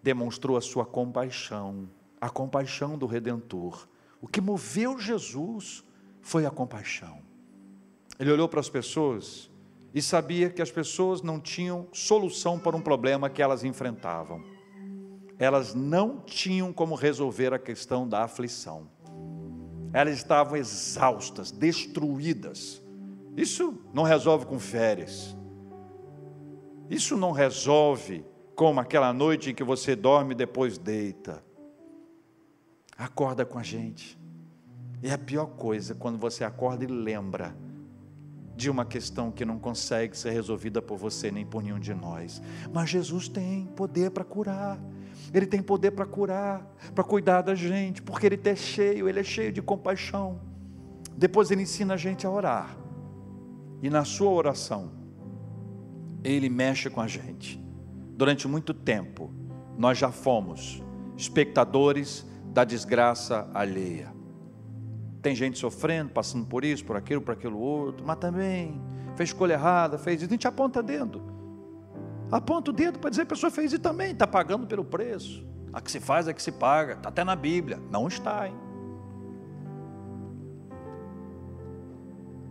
demonstrou a sua compaixão, a compaixão do Redentor. O que moveu Jesus foi a compaixão. Ele olhou para as pessoas e sabia que as pessoas não tinham solução para um problema que elas enfrentavam. Elas não tinham como resolver a questão da aflição. Elas estavam exaustas, destruídas. Isso não resolve com férias. Isso não resolve como aquela noite em que você dorme e depois deita. Acorda com a gente. É a pior coisa quando você acorda e lembra de uma questão que não consegue ser resolvida por você nem por nenhum de nós. Mas Jesus tem poder para curar. Ele tem poder para curar, para cuidar da gente, porque ele é cheio, ele é cheio de compaixão. Depois ele ensina a gente a orar. E na sua oração, ele mexe com a gente durante muito tempo, nós já fomos espectadores da desgraça alheia. Tem gente sofrendo, passando por isso, por aquilo, por aquilo outro, mas também fez escolha errada, fez isso, a gente aponta dedo. Aponta o dedo para dizer a pessoa fez isso também, está pagando pelo preço. A que se faz é que se paga, está até na Bíblia. Não está, hein?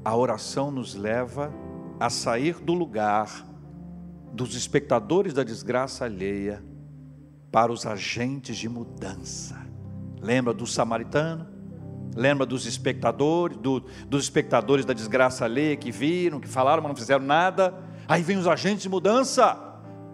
A oração nos leva a sair do lugar dos espectadores da desgraça alheia para os agentes de mudança. Lembra do samaritano? Lembra dos espectadores, do, dos espectadores da desgraça alheia que viram, que falaram, mas não fizeram nada? Aí vem os agentes de mudança,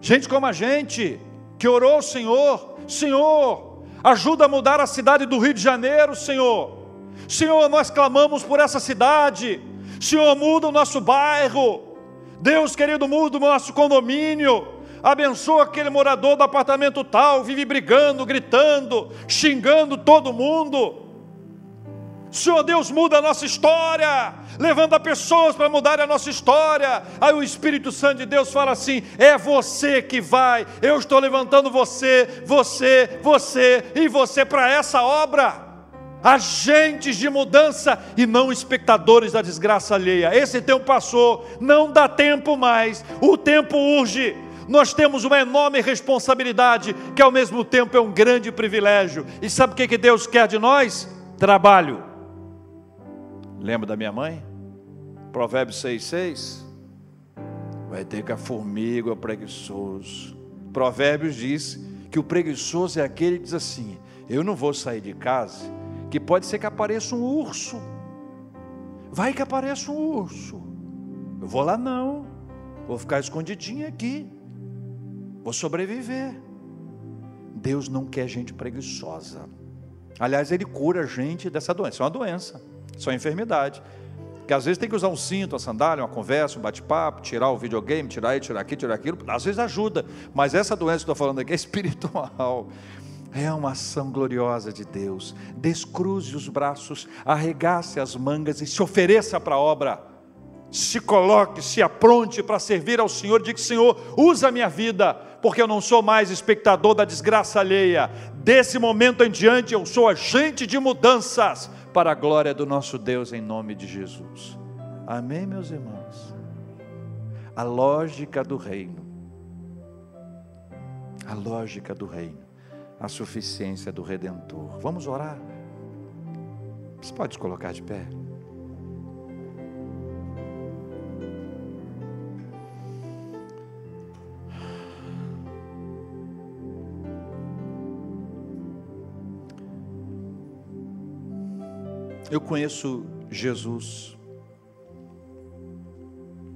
gente como a gente, que orou Senhor, Senhor, ajuda a mudar a cidade do Rio de Janeiro, Senhor. Senhor, nós clamamos por essa cidade. Senhor, muda o nosso bairro. Deus querido, muda o nosso condomínio. Abençoa aquele morador do apartamento tal, vive brigando, gritando, xingando todo mundo. Senhor Deus, muda a nossa história, levanta pessoas para mudar a nossa história. Aí o Espírito Santo de Deus fala assim: é você que vai, eu estou levantando você, você, você e você para essa obra. Agentes de mudança e não espectadores da desgraça alheia. Esse tempo passou, não dá tempo mais, o tempo urge. Nós temos uma enorme responsabilidade, que ao mesmo tempo é um grande privilégio. E sabe o que Deus quer de nós? Trabalho. Lembra da minha mãe? Provérbios 6,6. Vai ter que a formiga é preguiçoso. Provérbios diz que o preguiçoso é aquele que diz assim: Eu não vou sair de casa, que pode ser que apareça um urso. Vai que apareça um urso. Eu vou lá não. Vou ficar escondidinho aqui. Vou sobreviver. Deus não quer gente preguiçosa. Aliás, Ele cura a gente dessa doença. É uma doença. Isso é uma enfermidade. Que às vezes tem que usar um cinto, a sandália, uma conversa, um bate-papo, tirar o videogame, tirar isso, tirar aquilo, tirar aquilo. Às vezes ajuda, mas essa doença que estou falando aqui é espiritual. É uma ação gloriosa de Deus. Descruze os braços, arregace as mangas e se ofereça para a obra. Se coloque, se apronte para servir ao Senhor. Diga: Senhor, usa a minha vida, porque eu não sou mais espectador da desgraça alheia. Desse momento em diante, eu sou agente de mudanças para a glória do nosso Deus, em nome de Jesus. Amém, meus irmãos? A lógica do reino, a lógica do reino, a suficiência do Redentor. Vamos orar? Você pode colocar de pé? Eu conheço Jesus.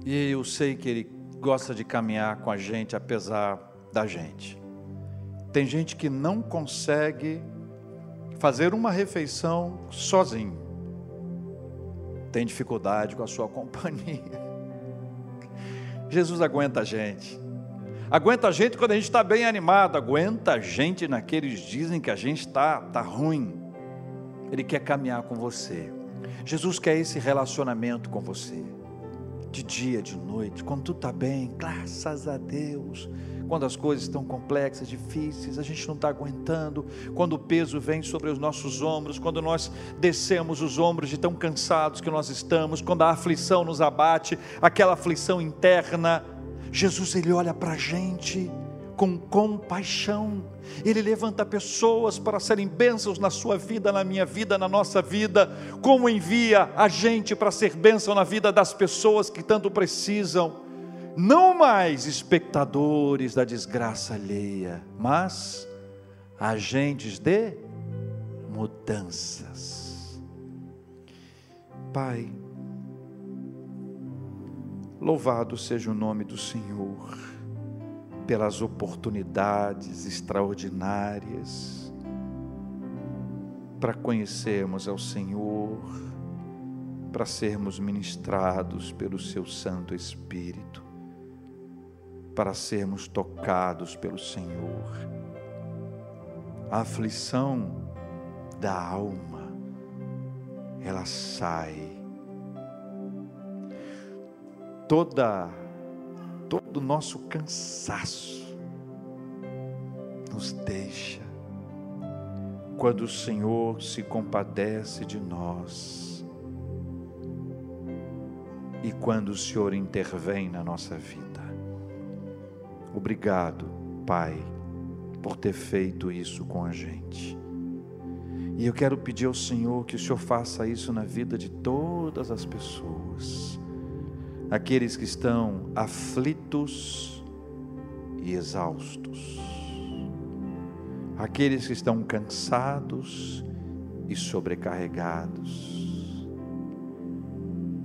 E eu sei que Ele gosta de caminhar com a gente apesar da gente. Tem gente que não consegue fazer uma refeição sozinho. Tem dificuldade com a sua companhia. Jesus aguenta a gente. Aguenta a gente quando a gente está bem animado. Aguenta a gente naqueles dias em que a gente está tá ruim. Ele quer caminhar com você. Jesus quer esse relacionamento com você. De dia, de noite, quando tudo está bem, graças a Deus. Quando as coisas estão complexas, difíceis, a gente não está aguentando. Quando o peso vem sobre os nossos ombros, quando nós descemos os ombros de tão cansados que nós estamos, quando a aflição nos abate, aquela aflição interna. Jesus, Ele olha para a gente com compaixão. Ele levanta pessoas para serem bênçãos na sua vida, na minha vida, na nossa vida, como envia a gente para ser bênção na vida das pessoas que tanto precisam. Não mais espectadores da desgraça alheia, mas agentes de mudanças. Pai, louvado seja o nome do Senhor pelas oportunidades extraordinárias para conhecermos ao Senhor, para sermos ministrados pelo Seu Santo Espírito, para sermos tocados pelo Senhor. A aflição da alma, ela sai. Toda todo o nosso cansaço nos deixa quando o Senhor se compadece de nós e quando o Senhor intervém na nossa vida. Obrigado, Pai, por ter feito isso com a gente. E eu quero pedir ao Senhor que o Senhor faça isso na vida de todas as pessoas, aqueles que estão aflitos e exaustos, aqueles que estão cansados e sobrecarregados,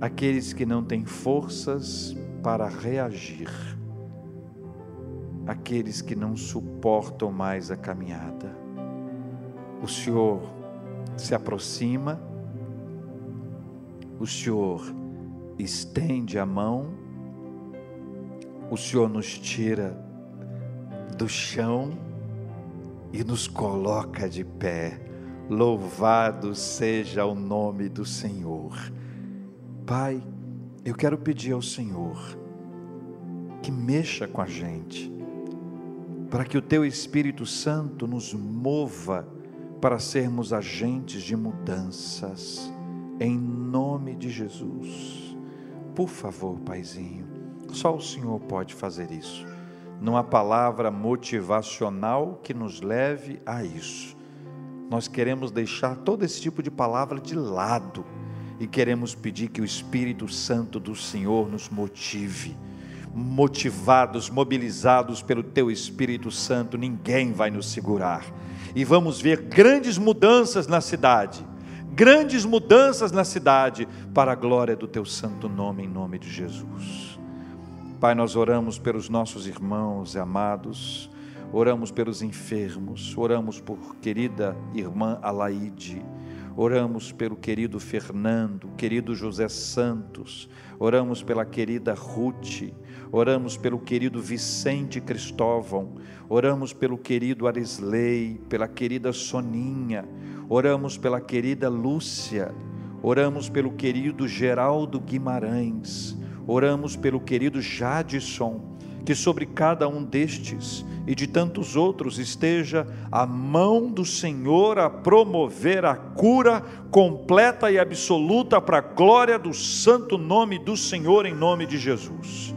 aqueles que não têm forças para reagir, aqueles que não suportam mais a caminhada. O Senhor se aproxima, o Senhor estende a mão, o Senhor nos tira do chão e nos coloca de pé. Louvado seja o nome do Senhor. Pai, eu quero pedir ao Senhor que mexa com a gente, para que o Teu Espírito Santo nos mova para sermos agentes de mudanças, em nome de Jesus. Por favor, Paizinho, só o Senhor pode fazer isso. Não há palavra motivacional que nos leve a isso. Nós queremos deixar todo esse tipo de palavra de lado e queremos pedir que o Espírito Santo do Senhor nos motive. Motivados, mobilizados pelo Teu Espírito Santo, ninguém vai nos segurar e vamos ver grandes mudanças na cidade. Grandes mudanças na cidade para a glória do teu santo nome, em nome de Jesus. Pai, nós oramos pelos nossos irmãos e amados, oramos pelos enfermos, oramos por querida irmã Alaide, oramos pelo querido Fernando, querido José Santos, oramos pela querida Ruth, oramos pelo querido Vicente Cristóvão, oramos pelo querido Arisley, pela querida Soninha, oramos pela querida Lúcia, oramos pelo querido Geraldo Guimarães, oramos pelo querido Jadson, que sobre cada um destes e de tantos outros esteja a mão do Senhor a promover a cura completa e absoluta para a glória do santo nome do Senhor, em nome de Jesus.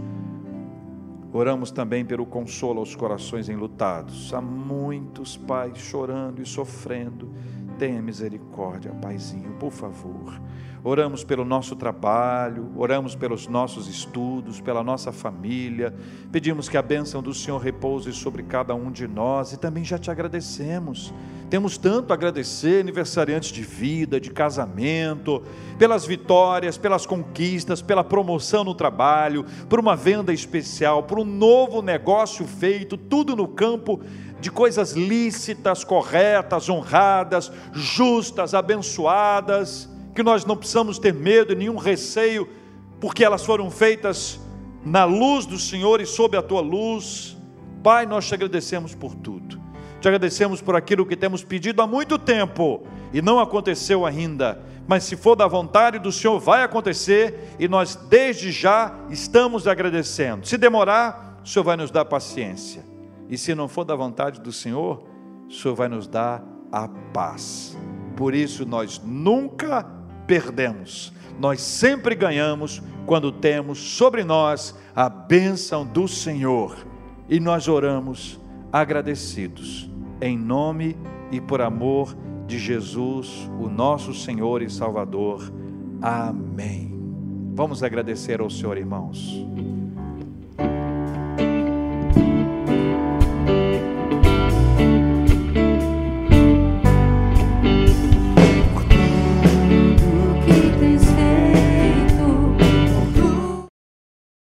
Oramos também pelo consolo aos corações enlutados. Há muitos pais chorando e sofrendo. Tenha misericórdia, Paizinho, por favor. Oramos pelo nosso trabalho, oramos pelos nossos estudos, pela nossa família. Pedimos que a bênção do Senhor repouse sobre cada um de nós e também já te agradecemos temos tanto a agradecer, aniversariantes de vida, de casamento, pelas vitórias, pelas conquistas, pela promoção no trabalho, por uma venda especial, por um novo negócio feito, tudo no campo de coisas lícitas, corretas, honradas, justas, abençoadas, que nós não precisamos ter medo e nenhum receio, porque elas foram feitas na luz do Senhor e sob a tua luz. Pai, nós te agradecemos por tudo. Te agradecemos por aquilo que temos pedido há muito tempo e não aconteceu ainda. Mas se for da vontade do Senhor, vai acontecer e nós desde já estamos agradecendo. Se demorar, o Senhor vai nos dar paciência. E se não for da vontade do Senhor, o Senhor vai nos dar a paz. Por isso nós nunca perdemos. Nós sempre ganhamos quando temos sobre nós a bênção do Senhor. E nós oramos agradecidos em nome e por amor de Jesus, o nosso Senhor e Salvador. Amém. Vamos agradecer ao Senhor, irmãos.